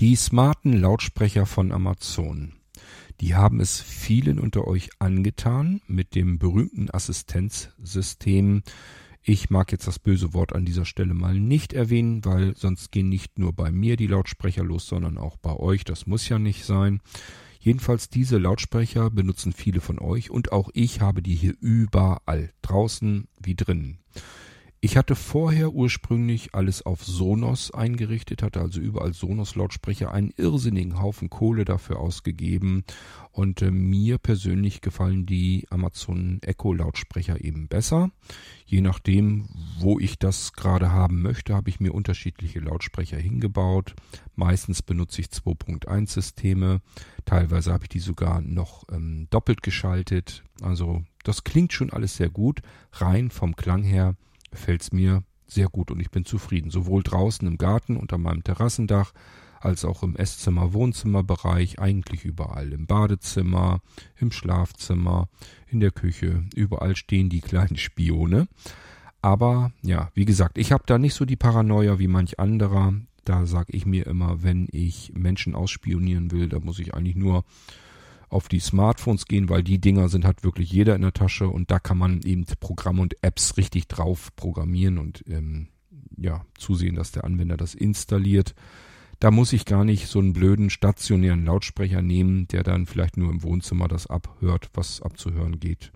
Die smarten Lautsprecher von Amazon. Die haben es vielen unter euch angetan mit dem berühmten Assistenzsystem. Ich mag jetzt das böse Wort an dieser Stelle mal nicht erwähnen, weil sonst gehen nicht nur bei mir die Lautsprecher los, sondern auch bei euch. Das muss ja nicht sein. Jedenfalls diese Lautsprecher benutzen viele von euch und auch ich habe die hier überall, draußen wie drinnen. Ich hatte vorher ursprünglich alles auf Sonos eingerichtet, hatte also überall Sonos-Lautsprecher, einen irrsinnigen Haufen Kohle dafür ausgegeben und äh, mir persönlich gefallen die Amazon Echo-Lautsprecher eben besser. Je nachdem, wo ich das gerade haben möchte, habe ich mir unterschiedliche Lautsprecher hingebaut. Meistens benutze ich 2.1-Systeme, teilweise habe ich die sogar noch ähm, doppelt geschaltet. Also das klingt schon alles sehr gut, rein vom Klang her gefällt es mir sehr gut und ich bin zufrieden. Sowohl draußen im Garten unter meinem Terrassendach als auch im Esszimmer, Wohnzimmerbereich, eigentlich überall. Im Badezimmer, im Schlafzimmer, in der Küche, überall stehen die kleinen Spione. Aber ja, wie gesagt, ich habe da nicht so die Paranoia wie manch anderer. Da sage ich mir immer, wenn ich Menschen ausspionieren will, da muss ich eigentlich nur auf die Smartphones gehen, weil die Dinger sind hat wirklich jeder in der Tasche und da kann man eben Programme und Apps richtig drauf programmieren und ähm, ja, zusehen, dass der Anwender das installiert. Da muss ich gar nicht so einen blöden stationären Lautsprecher nehmen, der dann vielleicht nur im Wohnzimmer das abhört, was abzuhören geht.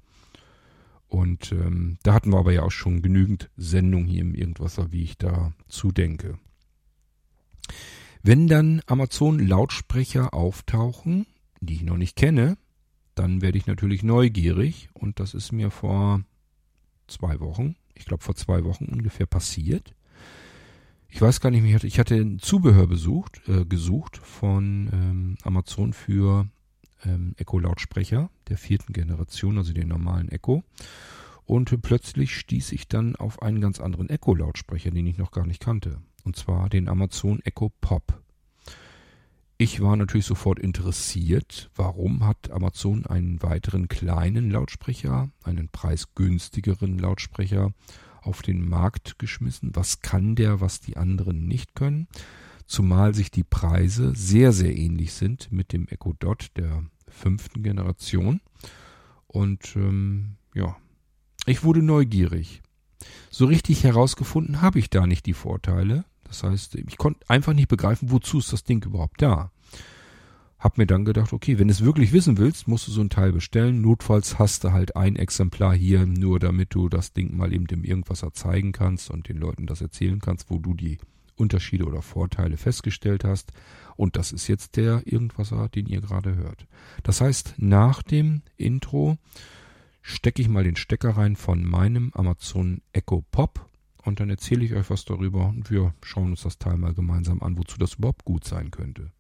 Und ähm, da hatten wir aber ja auch schon genügend Sendung hier im Irgendwasser, wie ich da zudenke. Wenn dann Amazon Lautsprecher auftauchen, die ich noch nicht kenne, dann werde ich natürlich neugierig und das ist mir vor zwei Wochen, ich glaube vor zwei Wochen ungefähr passiert. Ich weiß gar nicht mehr, ich hatte ein Zubehör besucht, äh, gesucht von ähm, Amazon für ähm, Echo-Lautsprecher der vierten Generation, also den normalen Echo. Und plötzlich stieß ich dann auf einen ganz anderen Echo-Lautsprecher, den ich noch gar nicht kannte. Und zwar den Amazon Echo Pop. Ich war natürlich sofort interessiert, warum hat Amazon einen weiteren kleinen Lautsprecher, einen preisgünstigeren Lautsprecher auf den Markt geschmissen. Was kann der, was die anderen nicht können? Zumal sich die Preise sehr, sehr ähnlich sind mit dem Echo Dot der fünften Generation. Und ähm, ja, ich wurde neugierig. So richtig herausgefunden habe ich da nicht die Vorteile. Das heißt, ich konnte einfach nicht begreifen, wozu ist das Ding überhaupt da. Hab mir dann gedacht, okay, wenn du es wirklich wissen willst, musst du so ein Teil bestellen. Notfalls hast du halt ein Exemplar hier, nur damit du das Ding mal eben dem Irgendwasser zeigen kannst und den Leuten das erzählen kannst, wo du die Unterschiede oder Vorteile festgestellt hast. Und das ist jetzt der Irgendwasser, den ihr gerade hört. Das heißt, nach dem Intro stecke ich mal den Stecker rein von meinem Amazon Echo Pop und dann erzähle ich euch was darüber und wir schauen uns das Teil mal gemeinsam an, wozu das überhaupt gut sein könnte.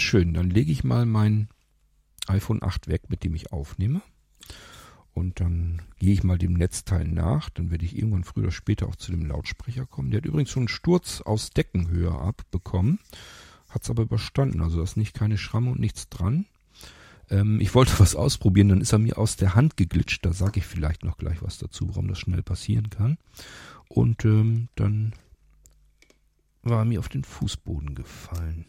Schön, dann lege ich mal mein iPhone 8 weg, mit dem ich aufnehme. Und dann gehe ich mal dem Netzteil nach. Dann werde ich irgendwann früher oder später auch zu dem Lautsprecher kommen. Der hat übrigens schon einen Sturz aus Deckenhöhe abbekommen. Hat es aber überstanden. Also da ist nicht keine Schramme und nichts dran. Ähm, ich wollte was ausprobieren, dann ist er mir aus der Hand geglitscht. Da sage ich vielleicht noch gleich was dazu, warum das schnell passieren kann. Und ähm, dann war er mir auf den Fußboden gefallen.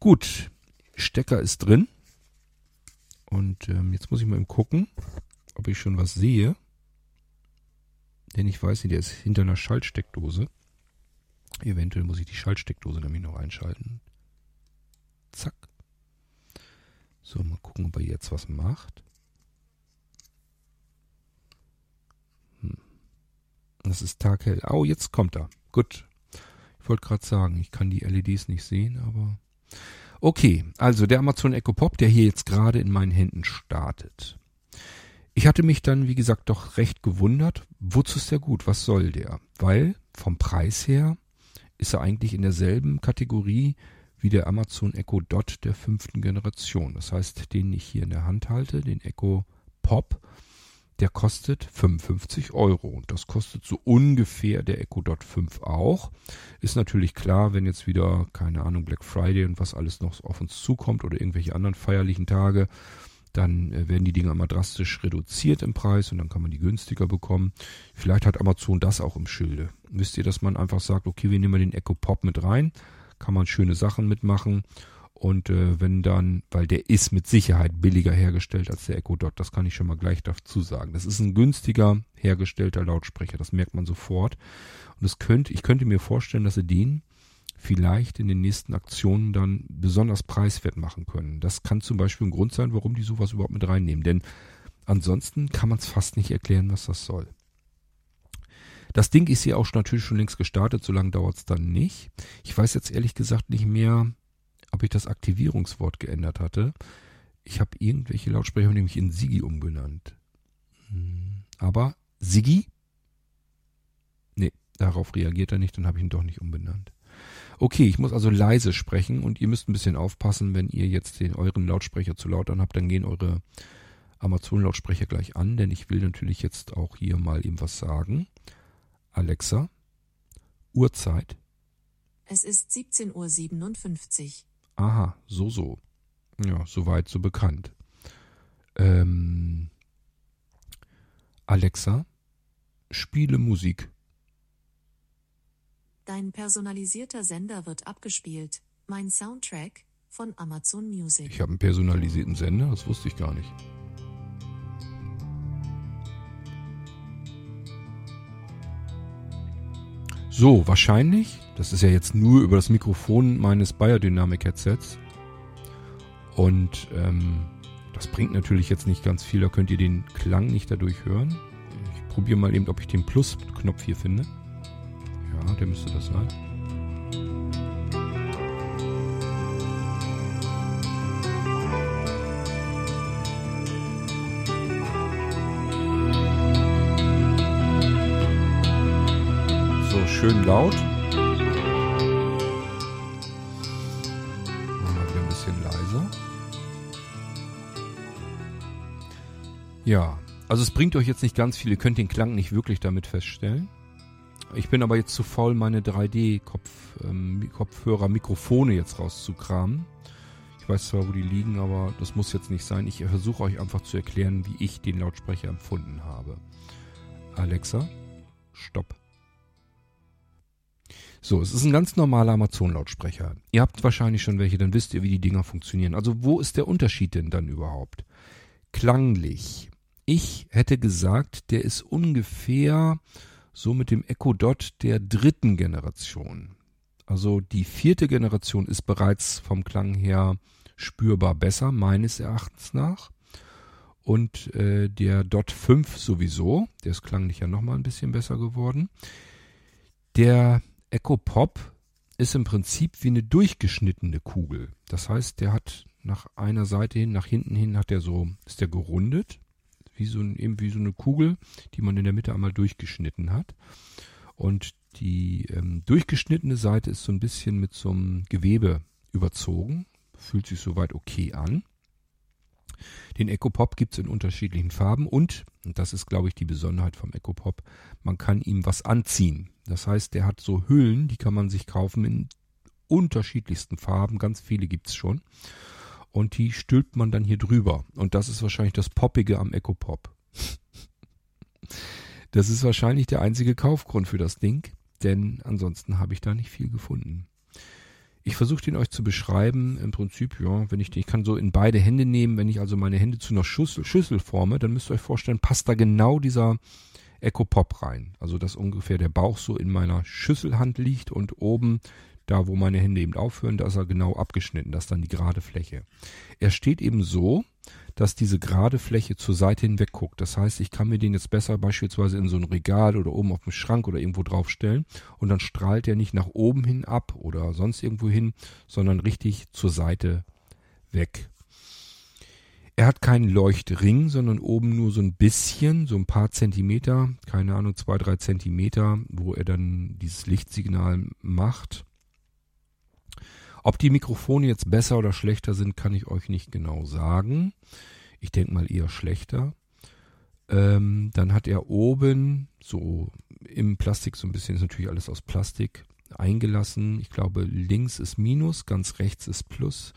Gut, Stecker ist drin. Und ähm, jetzt muss ich mal eben gucken ob ich schon was sehe. Denn ich weiß nicht, der ist hinter einer Schaltsteckdose. Eventuell muss ich die Schaltsteckdose nämlich noch einschalten. Zack. So, mal gucken, ob er jetzt was macht. Hm. Das ist taghell. Oh, jetzt kommt er. Gut. Ich wollte gerade sagen, ich kann die LEDs nicht sehen, aber. Okay, also der Amazon Echo Pop, der hier jetzt gerade in meinen Händen startet. Ich hatte mich dann, wie gesagt, doch recht gewundert, wozu ist der gut, was soll der? Weil vom Preis her ist er eigentlich in derselben Kategorie wie der Amazon Echo Dot der fünften Generation. Das heißt, den ich hier in der Hand halte, den Echo Pop, der kostet 55 Euro. Und das kostet so ungefähr der Echo Dot 5 auch. Ist natürlich klar, wenn jetzt wieder, keine Ahnung, Black Friday und was alles noch auf uns zukommt oder irgendwelche anderen feierlichen Tage, dann äh, werden die Dinger immer drastisch reduziert im Preis und dann kann man die günstiger bekommen. Vielleicht hat Amazon das auch im Schilde. Wisst ihr, dass man einfach sagt, okay, wir nehmen den Echo Pop mit rein, kann man schöne Sachen mitmachen und äh, wenn dann, weil der ist mit Sicherheit billiger hergestellt als der Echo Dot, das kann ich schon mal gleich dazu sagen. Das ist ein günstiger hergestellter Lautsprecher, das merkt man sofort. Und es könnte, ich könnte mir vorstellen, dass sie den vielleicht in den nächsten Aktionen dann besonders preiswert machen können. Das kann zum Beispiel ein Grund sein, warum die sowas überhaupt mit reinnehmen. Denn ansonsten kann man es fast nicht erklären, was das soll. Das Ding ist hier auch natürlich schon längst gestartet, so lange dauert es dann nicht. Ich weiß jetzt ehrlich gesagt nicht mehr, ob ich das Aktivierungswort geändert hatte. Ich habe irgendwelche Lautsprecher nämlich in Sigi umbenannt. Hm, aber Sigi? Nee, darauf reagiert er nicht, dann habe ich ihn doch nicht umbenannt. Okay, ich muss also leise sprechen und ihr müsst ein bisschen aufpassen, wenn ihr jetzt den euren Lautsprecher zu laut anhabt, dann gehen eure Amazon-Lautsprecher gleich an, denn ich will natürlich jetzt auch hier mal eben was sagen. Alexa, Uhrzeit. Es ist 17.57 Uhr. Aha, so, so. Ja, soweit, so bekannt. Ähm, Alexa, spiele Musik. Dein personalisierter Sender wird abgespielt. Mein Soundtrack von Amazon Music. Ich habe einen personalisierten Sender, das wusste ich gar nicht. So, wahrscheinlich, das ist ja jetzt nur über das Mikrofon meines Biodynamic-Headsets. Und ähm, das bringt natürlich jetzt nicht ganz viel, da könnt ihr den Klang nicht dadurch hören. Ich probiere mal eben, ob ich den Plus-Knopf hier finde. Ja, der müsste das sein. Schön laut. Machen wir ein bisschen leiser. Ja, also es bringt euch jetzt nicht ganz viel. Ihr könnt den Klang nicht wirklich damit feststellen. Ich bin aber jetzt zu faul, meine 3D-Kopfhörer, ähm, jetzt rauszukramen. Ich weiß zwar, wo die liegen, aber das muss jetzt nicht sein. Ich versuche euch einfach zu erklären, wie ich den Lautsprecher empfunden habe. Alexa, stopp. So, es ist ein ganz normaler Amazon-Lautsprecher. Ihr habt wahrscheinlich schon welche, dann wisst ihr, wie die Dinger funktionieren. Also wo ist der Unterschied denn dann überhaupt? Klanglich. Ich hätte gesagt, der ist ungefähr so mit dem Echo Dot der dritten Generation. Also die vierte Generation ist bereits vom Klang her spürbar besser, meines Erachtens nach. Und äh, der Dot 5 sowieso, der ist klanglich ja nochmal ein bisschen besser geworden. Der Echo Pop ist im Prinzip wie eine durchgeschnittene Kugel. Das heißt, der hat nach einer Seite hin, nach hinten hin hat der so, ist der gerundet wie so, eben wie so eine Kugel, die man in der Mitte einmal durchgeschnitten hat. Und die ähm, durchgeschnittene Seite ist so ein bisschen mit so einem Gewebe überzogen. Fühlt sich soweit okay an. Den Echo Pop gibt es in unterschiedlichen Farben und, und das ist glaube ich die Besonderheit vom Echo Pop, man kann ihm was anziehen. Das heißt, der hat so Hüllen, die kann man sich kaufen in unterschiedlichsten Farben, ganz viele gibt es schon und die stülpt man dann hier drüber. Und das ist wahrscheinlich das Poppige am Echo Pop. das ist wahrscheinlich der einzige Kaufgrund für das Ding, denn ansonsten habe ich da nicht viel gefunden. Ich versuche den euch zu beschreiben. Im Prinzip, ja, wenn ich den, ich kann so in beide Hände nehmen, wenn ich also meine Hände zu einer Schüssel, Schüssel forme, dann müsst ihr euch vorstellen, passt da genau dieser Echo Pop rein. Also dass ungefähr der Bauch so in meiner Schüsselhand liegt und oben da wo meine Hände eben aufhören, da ist er genau abgeschnitten, das ist dann die gerade Fläche. Er steht eben so, dass diese gerade Fläche zur Seite hinweg guckt. Das heißt, ich kann mir den jetzt besser beispielsweise in so ein Regal oder oben auf dem Schrank oder irgendwo draufstellen und dann strahlt er nicht nach oben hin ab oder sonst irgendwo hin, sondern richtig zur Seite weg. Er hat keinen Leuchtring, sondern oben nur so ein bisschen, so ein paar Zentimeter, keine Ahnung, zwei, drei Zentimeter, wo er dann dieses Lichtsignal macht. Ob die Mikrofone jetzt besser oder schlechter sind, kann ich euch nicht genau sagen. Ich denke mal eher schlechter. Ähm, dann hat er oben so im Plastik so ein bisschen, ist natürlich alles aus Plastik eingelassen. Ich glaube, links ist Minus, ganz rechts ist Plus.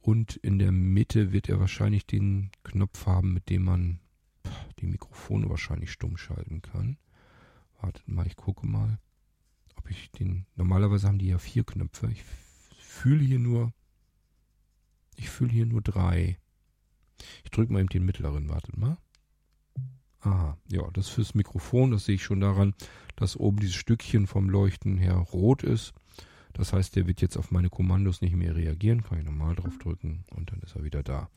Und in der Mitte wird er wahrscheinlich den Knopf haben, mit dem man die Mikrofone wahrscheinlich stumm schalten kann. Wartet mal, ich gucke mal, ob ich den. Normalerweise haben die ja vier Knöpfe. Ich fühle hier nur. Ich fühle hier nur drei. Ich drücke mal eben den mittleren, wartet mal. Aha, ja, das fürs Mikrofon, das sehe ich schon daran, dass oben dieses Stückchen vom Leuchten her rot ist. Das heißt, der wird jetzt auf meine Kommandos nicht mehr reagieren. Kann ich nochmal drauf drücken und dann ist er wieder da.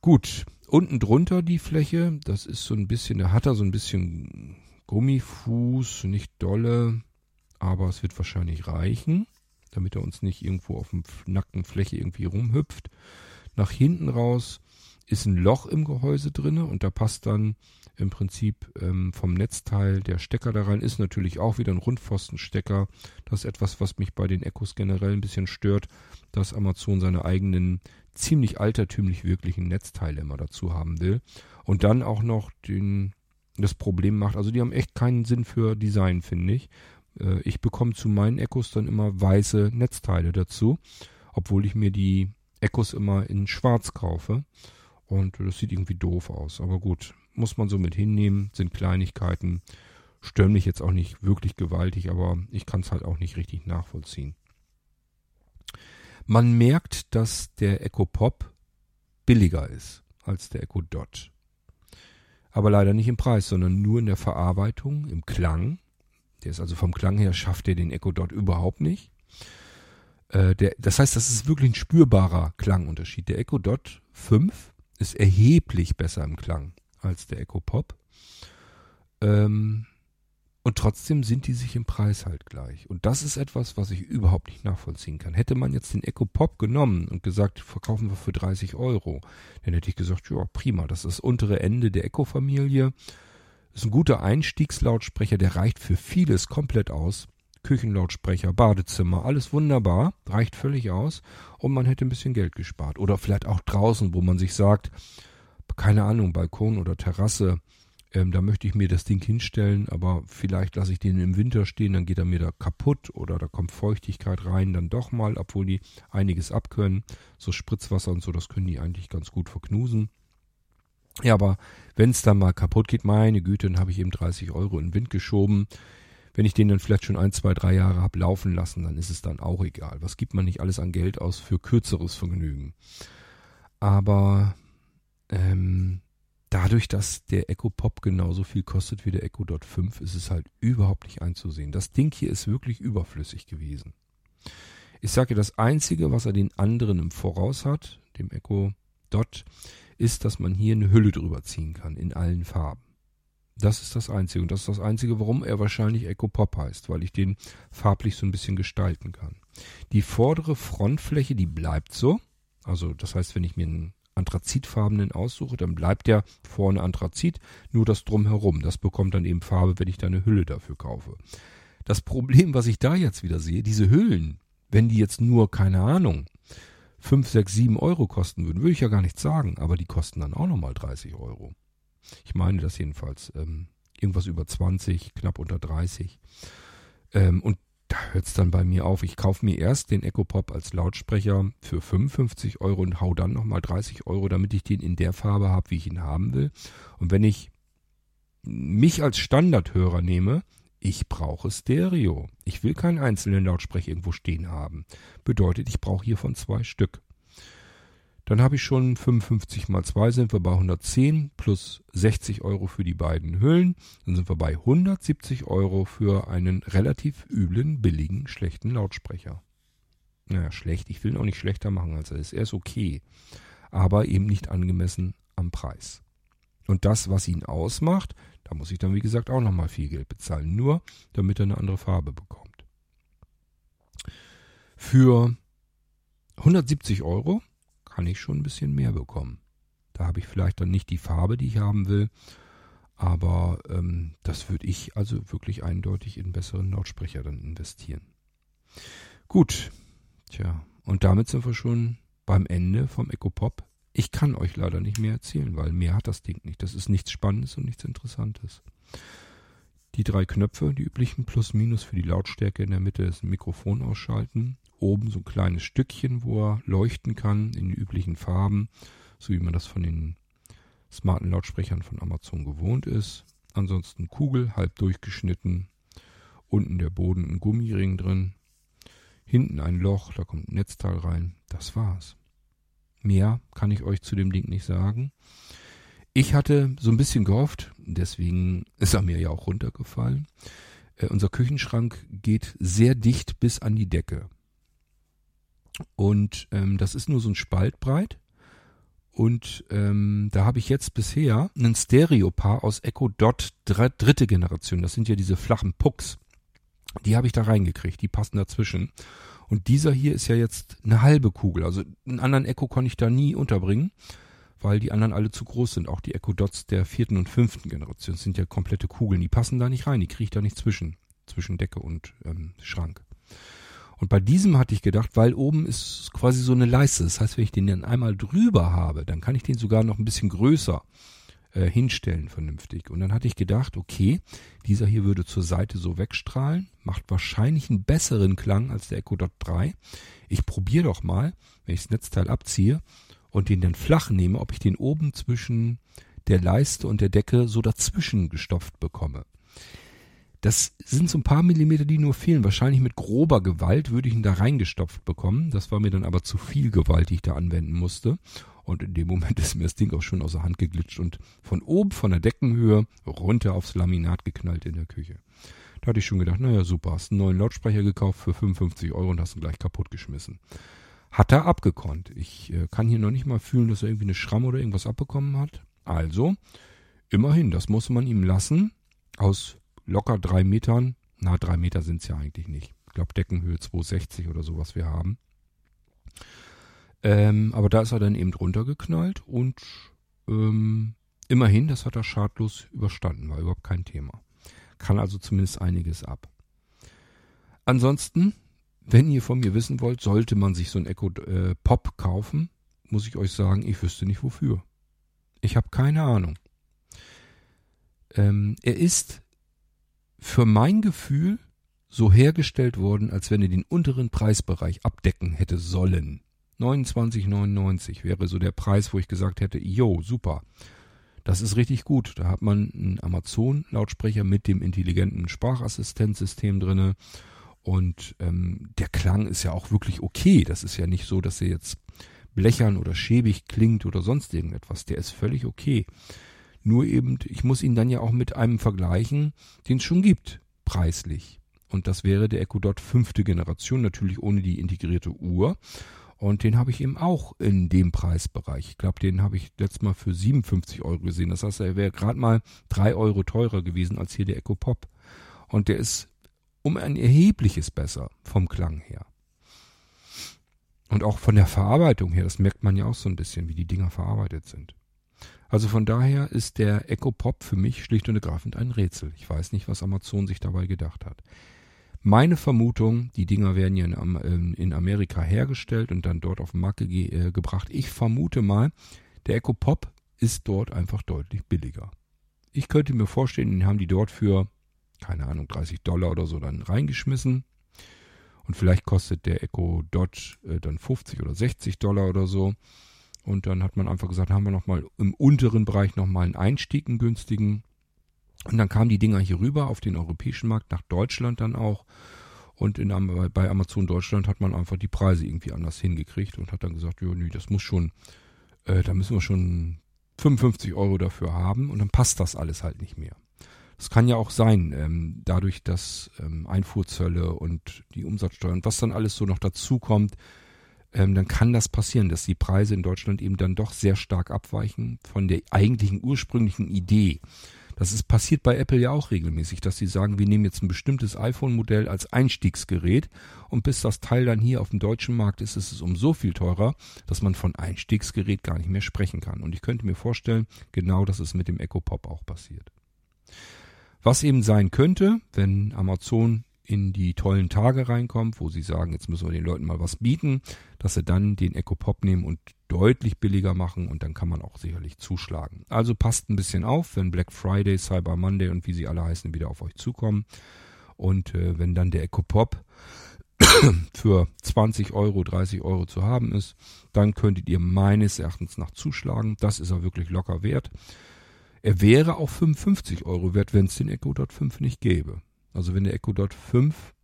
Gut, unten drunter die Fläche, das ist so ein bisschen, da hat er so ein bisschen Gummifuß, nicht dolle, aber es wird wahrscheinlich reichen, damit er uns nicht irgendwo auf dem nackten Fläche irgendwie rumhüpft. Nach hinten raus ist ein Loch im Gehäuse drinne und da passt dann im Prinzip ähm, vom Netzteil der Stecker da rein. Ist natürlich auch wieder ein Rundpfostenstecker. Das ist etwas, was mich bei den Echos generell ein bisschen stört, dass Amazon seine eigenen ziemlich altertümlich wirklichen Netzteile immer dazu haben will. Und dann auch noch den, das Problem macht, also die haben echt keinen Sinn für Design, finde ich. Äh, ich bekomme zu meinen Echos dann immer weiße Netzteile dazu, obwohl ich mir die Echos immer in schwarz kaufe. Und das sieht irgendwie doof aus. Aber gut, muss man so mit hinnehmen, sind Kleinigkeiten. Stören mich jetzt auch nicht wirklich gewaltig, aber ich kann es halt auch nicht richtig nachvollziehen. Man merkt, dass der Echo Pop billiger ist als der Echo Dot. Aber leider nicht im Preis, sondern nur in der Verarbeitung, im Klang. Der ist also vom Klang her, schafft er den Echo Dot überhaupt nicht. Äh, der, das heißt, das ist wirklich ein spürbarer Klangunterschied. Der Echo Dot 5 ist erheblich besser im Klang als der Echo Pop. Ähm, und trotzdem sind die sich im Preis halt gleich. Und das ist etwas, was ich überhaupt nicht nachvollziehen kann. Hätte man jetzt den Echo Pop genommen und gesagt, verkaufen wir für 30 Euro, dann hätte ich gesagt, ja, prima, das ist das untere Ende der Echo-Familie. Ist ein guter Einstiegslautsprecher, der reicht für vieles komplett aus. Küchenlautsprecher, Badezimmer, alles wunderbar, reicht völlig aus und man hätte ein bisschen Geld gespart. Oder vielleicht auch draußen, wo man sich sagt, keine Ahnung, Balkon oder Terrasse, ähm, da möchte ich mir das Ding hinstellen, aber vielleicht lasse ich den im Winter stehen, dann geht er mir da kaputt oder da kommt Feuchtigkeit rein, dann doch mal, obwohl die einiges abkönnen. So Spritzwasser und so, das können die eigentlich ganz gut verknusen. Ja, aber wenn es dann mal kaputt geht, meine Güte, dann habe ich eben 30 Euro in den Wind geschoben. Wenn ich den dann vielleicht schon ein, zwei, drei Jahre habe laufen lassen, dann ist es dann auch egal. Was gibt man nicht alles an Geld aus für kürzeres Vergnügen? Aber ähm, dadurch, dass der Echo Pop genauso viel kostet wie der Echo Dot 5, ist es halt überhaupt nicht einzusehen. Das Ding hier ist wirklich überflüssig gewesen. Ich sage, das Einzige, was er den anderen im Voraus hat, dem Echo Dot, ist, dass man hier eine Hülle drüber ziehen kann in allen Farben. Das ist das Einzige. Und das ist das Einzige, warum er wahrscheinlich Echo Pop heißt, weil ich den farblich so ein bisschen gestalten kann. Die vordere Frontfläche, die bleibt so. Also das heißt, wenn ich mir einen anthrazitfarbenen aussuche, dann bleibt der vorne Anthrazit, nur das drumherum. Das bekommt dann eben Farbe, wenn ich da eine Hülle dafür kaufe. Das Problem, was ich da jetzt wieder sehe, diese Hüllen, wenn die jetzt nur, keine Ahnung, 5, 6, 7 Euro kosten würden, würde ich ja gar nichts sagen, aber die kosten dann auch nochmal 30 Euro. Ich meine das jedenfalls. Ähm, irgendwas über 20, knapp unter 30. Ähm, und da hört es dann bei mir auf. Ich kaufe mir erst den Echo Pop als Lautsprecher für 55 Euro und hau dann nochmal 30 Euro, damit ich den in der Farbe habe, wie ich ihn haben will. Und wenn ich mich als Standardhörer nehme, ich brauche Stereo. Ich will keinen einzelnen Lautsprecher irgendwo stehen haben. Bedeutet, ich brauche hiervon zwei Stück. Dann habe ich schon 55 mal 2 sind wir bei 110 plus 60 Euro für die beiden Hüllen. Dann sind wir bei 170 Euro für einen relativ üblen, billigen, schlechten Lautsprecher. Naja, schlecht. Ich will ihn auch nicht schlechter machen als er ist. Er ist okay. Aber eben nicht angemessen am Preis. Und das, was ihn ausmacht, da muss ich dann wie gesagt auch nochmal viel Geld bezahlen. Nur damit er eine andere Farbe bekommt. Für 170 Euro kann ich schon ein bisschen mehr bekommen. Da habe ich vielleicht dann nicht die Farbe, die ich haben will, aber ähm, das würde ich also wirklich eindeutig in besseren Lautsprecher dann investieren. Gut, tja, und damit sind wir schon beim Ende vom Echo Pop Ich kann euch leider nicht mehr erzählen, weil mehr hat das Ding nicht. Das ist nichts Spannendes und nichts Interessantes. Die drei Knöpfe, die üblichen Plus Minus für die Lautstärke in der Mitte ist ein Mikrofon ausschalten. Oben so ein kleines Stückchen, wo er leuchten kann in den üblichen Farben, so wie man das von den smarten Lautsprechern von Amazon gewohnt ist. Ansonsten Kugel, halb durchgeschnitten. Unten der Boden ein Gummiring drin. Hinten ein Loch, da kommt ein Netzteil rein. Das war's. Mehr kann ich euch zu dem Ding nicht sagen. Ich hatte so ein bisschen gehofft, deswegen ist er mir ja auch runtergefallen. Äh, unser Küchenschrank geht sehr dicht bis an die Decke. Und ähm, das ist nur so ein Spalt breit. Und ähm, da habe ich jetzt bisher einen Stereopaar aus Echo Dot dritte Generation. Das sind ja diese flachen Pucks. Die habe ich da reingekriegt. Die passen dazwischen. Und dieser hier ist ja jetzt eine halbe Kugel. Also einen anderen Echo konnte ich da nie unterbringen weil die anderen alle zu groß sind. Auch die Echo Dots der vierten und fünften Generation sind ja komplette Kugeln. Die passen da nicht rein, die kriege ich da nicht zwischen, zwischen Decke und ähm, Schrank. Und bei diesem hatte ich gedacht, weil oben ist quasi so eine Leiste. Das heißt, wenn ich den dann einmal drüber habe, dann kann ich den sogar noch ein bisschen größer äh, hinstellen vernünftig. Und dann hatte ich gedacht, okay, dieser hier würde zur Seite so wegstrahlen, macht wahrscheinlich einen besseren Klang als der Echo Dot 3. Ich probiere doch mal, wenn ich das Netzteil abziehe und den dann flach nehme, ob ich den oben zwischen der Leiste und der Decke so dazwischen gestopft bekomme. Das sind so ein paar Millimeter, die nur fehlen. Wahrscheinlich mit grober Gewalt würde ich ihn da reingestopft bekommen. Das war mir dann aber zu viel Gewalt, die ich da anwenden musste. Und in dem Moment ist mir das Ding auch schon aus der Hand geglitscht und von oben, von der Deckenhöhe, runter aufs Laminat geknallt in der Küche. Da hatte ich schon gedacht, naja, super, hast einen neuen Lautsprecher gekauft für 55 Euro und hast ihn gleich kaputt geschmissen hat er abgekonnt. Ich äh, kann hier noch nicht mal fühlen, dass er irgendwie eine Schramme oder irgendwas abbekommen hat. Also, immerhin, das muss man ihm lassen. Aus locker drei Metern, na, drei Meter sind es ja eigentlich nicht. Ich glaube, Deckenhöhe 260 oder so, was wir haben. Ähm, aber da ist er dann eben drunter geknallt und ähm, immerhin, das hat er schadlos überstanden, war überhaupt kein Thema. Kann also zumindest einiges ab. Ansonsten wenn ihr von mir wissen wollt, sollte man sich so ein Echo äh, Pop kaufen, muss ich euch sagen, ich wüsste nicht wofür. Ich habe keine Ahnung. Ähm, er ist für mein Gefühl so hergestellt worden, als wenn er den unteren Preisbereich abdecken hätte sollen. 29,99 wäre so der Preis, wo ich gesagt hätte, jo, super. Das ist richtig gut. Da hat man einen Amazon-Lautsprecher mit dem intelligenten Sprachassistenzsystem drinne und ähm, der Klang ist ja auch wirklich okay. Das ist ja nicht so, dass er jetzt blechern oder schäbig klingt oder sonst irgendetwas. Der ist völlig okay. Nur eben, ich muss ihn dann ja auch mit einem vergleichen, den es schon gibt, preislich. Und das wäre der Echo Dot fünfte Generation, natürlich ohne die integrierte Uhr. Und den habe ich eben auch in dem Preisbereich. Ich glaube, den habe ich letztes Mal für 57 Euro gesehen. Das heißt, er wäre gerade mal drei Euro teurer gewesen als hier der Echo Pop. Und der ist um ein erhebliches besser vom Klang her. Und auch von der Verarbeitung her, das merkt man ja auch so ein bisschen, wie die Dinger verarbeitet sind. Also von daher ist der Echo Pop für mich schlicht und ergreifend ein Rätsel. Ich weiß nicht, was Amazon sich dabei gedacht hat. Meine Vermutung, die Dinger werden ja in, ähm, in Amerika hergestellt und dann dort auf den Markt ge äh, gebracht. Ich vermute mal, der Echo Pop ist dort einfach deutlich billiger. Ich könnte mir vorstellen, den haben die dort für keine Ahnung, 30 Dollar oder so dann reingeschmissen. Und vielleicht kostet der Echo Dodge äh, dann 50 oder 60 Dollar oder so. Und dann hat man einfach gesagt, haben wir nochmal im unteren Bereich nochmal einen Einstieg, einen günstigen. Und dann kamen die Dinger hier rüber auf den europäischen Markt, nach Deutschland dann auch. Und in, bei Amazon Deutschland hat man einfach die Preise irgendwie anders hingekriegt und hat dann gesagt, ja, nee, das muss schon, äh, da müssen wir schon 55 Euro dafür haben und dann passt das alles halt nicht mehr. Es kann ja auch sein, ähm, dadurch, dass ähm, Einfuhrzölle und die Umsatzsteuer und was dann alles so noch dazukommt, ähm, dann kann das passieren, dass die Preise in Deutschland eben dann doch sehr stark abweichen von der eigentlichen ursprünglichen Idee. Das ist passiert bei Apple ja auch regelmäßig, dass sie sagen, wir nehmen jetzt ein bestimmtes iPhone-Modell als Einstiegsgerät und bis das Teil dann hier auf dem deutschen Markt ist, ist es um so viel teurer, dass man von Einstiegsgerät gar nicht mehr sprechen kann. Und ich könnte mir vorstellen, genau das ist mit dem Echo Pop auch passiert. Was eben sein könnte, wenn Amazon in die tollen Tage reinkommt, wo sie sagen, jetzt müssen wir den Leuten mal was bieten, dass sie dann den Echo Pop nehmen und deutlich billiger machen und dann kann man auch sicherlich zuschlagen. Also passt ein bisschen auf, wenn Black Friday, Cyber Monday und wie sie alle heißen wieder auf euch zukommen. Und äh, wenn dann der Ecopop für 20 Euro, 30 Euro zu haben ist, dann könntet ihr meines Erachtens nach zuschlagen. Das ist er wirklich locker wert. Er wäre auch 55 Euro wert, wenn es den Echo Dot 5 nicht gäbe. Also wenn der Echo Dot 5,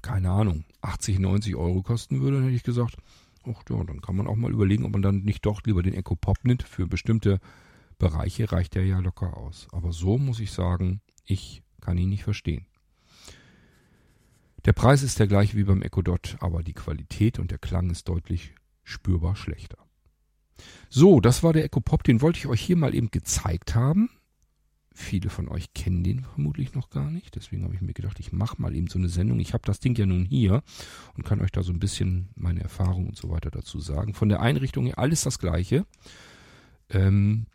keine Ahnung, 80, 90 Euro kosten würde, dann hätte ich gesagt, ach ja, dann kann man auch mal überlegen, ob man dann nicht doch lieber den Echo Pop nimmt. Für bestimmte Bereiche reicht der ja locker aus. Aber so muss ich sagen, ich kann ihn nicht verstehen. Der Preis ist der gleiche wie beim Echo Dot, aber die Qualität und der Klang ist deutlich spürbar schlechter. So, das war der Echo Pop, den wollte ich euch hier mal eben gezeigt haben. Viele von euch kennen den vermutlich noch gar nicht, deswegen habe ich mir gedacht, ich mache mal eben so eine Sendung. Ich habe das Ding ja nun hier und kann euch da so ein bisschen meine Erfahrungen und so weiter dazu sagen. Von der Einrichtung her alles das gleiche. Ähm,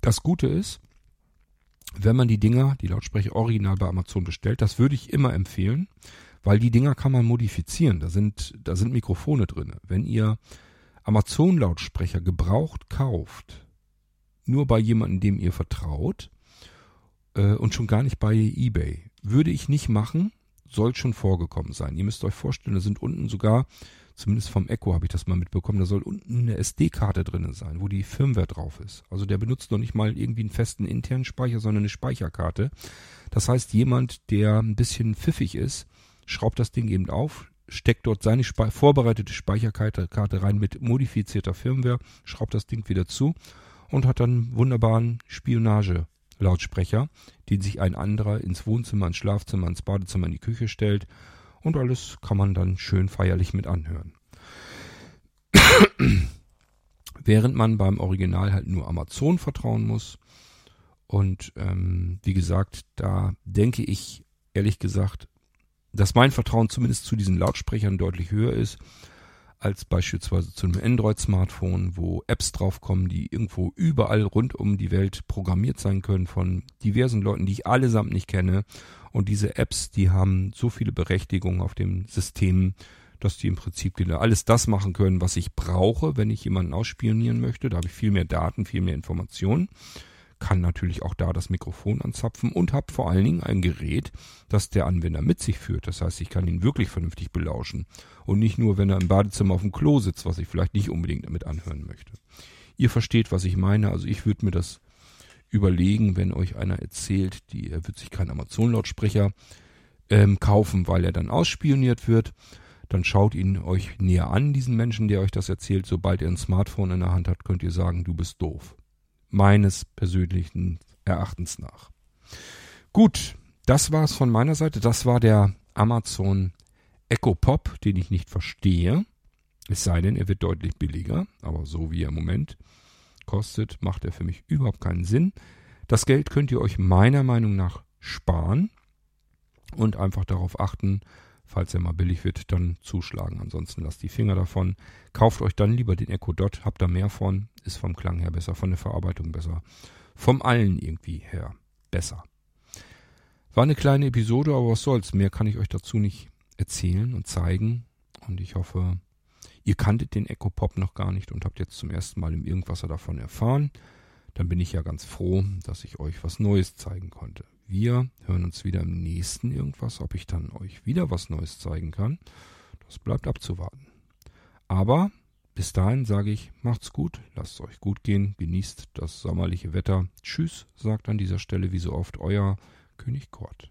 das Gute ist, wenn man die Dinger, die Lautsprecher original bei Amazon bestellt, das würde ich immer empfehlen, weil die Dinger kann man modifizieren. Da sind, da sind Mikrofone drin. Wenn ihr Amazon-Lautsprecher gebraucht kauft, nur bei jemandem, dem ihr vertraut, äh, und schon gar nicht bei eBay, würde ich nicht machen, soll schon vorgekommen sein. Ihr müsst euch vorstellen, da sind unten sogar, zumindest vom Echo habe ich das mal mitbekommen, da soll unten eine SD-Karte drin sein, wo die Firmware drauf ist. Also der benutzt noch nicht mal irgendwie einen festen internen Speicher, sondern eine Speicherkarte. Das heißt, jemand, der ein bisschen pfiffig ist, schraubt das Ding eben auf, steckt dort seine Spe vorbereitete Speicherkarte rein mit modifizierter Firmware, schraubt das Ding wieder zu und hat dann wunderbaren Spionage-Lautsprecher, den sich ein anderer ins Wohnzimmer, ins Schlafzimmer, ins Badezimmer, in die Küche stellt und alles kann man dann schön feierlich mit anhören. Während man beim Original halt nur Amazon vertrauen muss. Und ähm, wie gesagt, da denke ich ehrlich gesagt, dass mein Vertrauen zumindest zu diesen Lautsprechern deutlich höher ist als beispielsweise zu einem Android-Smartphone, wo Apps draufkommen, die irgendwo überall rund um die Welt programmiert sein können von diversen Leuten, die ich allesamt nicht kenne. Und diese Apps, die haben so viele Berechtigungen auf dem System, dass die im Prinzip alles das machen können, was ich brauche, wenn ich jemanden ausspionieren möchte. Da habe ich viel mehr Daten, viel mehr Informationen kann natürlich auch da das Mikrofon anzapfen und habe vor allen Dingen ein Gerät, das der Anwender mit sich führt. Das heißt, ich kann ihn wirklich vernünftig belauschen und nicht nur, wenn er im Badezimmer auf dem Klo sitzt, was ich vielleicht nicht unbedingt damit anhören möchte. Ihr versteht, was ich meine. Also ich würde mir das überlegen, wenn euch einer erzählt, die, er wird sich keinen Amazon-Lautsprecher ähm, kaufen, weil er dann ausspioniert wird. Dann schaut ihn euch näher an, diesen Menschen, der euch das erzählt. Sobald er ein Smartphone in der Hand hat, könnt ihr sagen, du bist doof meines persönlichen Erachtens nach. Gut, das war's von meiner Seite. Das war der Amazon Echo Pop, den ich nicht verstehe. Es sei denn, er wird deutlich billiger, aber so wie er im Moment kostet, macht er für mich überhaupt keinen Sinn. Das Geld könnt ihr euch meiner Meinung nach sparen und einfach darauf achten, falls er mal billig wird, dann zuschlagen. Ansonsten lasst die Finger davon. Kauft euch dann lieber den Echo Dot, habt da mehr von, ist vom Klang her besser, von der Verarbeitung besser, vom allen irgendwie her besser. War eine kleine Episode, aber was soll's, mehr kann ich euch dazu nicht erzählen und zeigen und ich hoffe, ihr kanntet den Echo Pop noch gar nicht und habt jetzt zum ersten Mal im Irgendwasser davon erfahren. Dann bin ich ja ganz froh, dass ich euch was Neues zeigen konnte. Wir hören uns wieder im nächsten irgendwas. Ob ich dann euch wieder was Neues zeigen kann, das bleibt abzuwarten. Aber bis dahin sage ich, macht's gut, lasst es euch gut gehen, genießt das sommerliche Wetter. Tschüss, sagt an dieser Stelle wie so oft euer König Kort.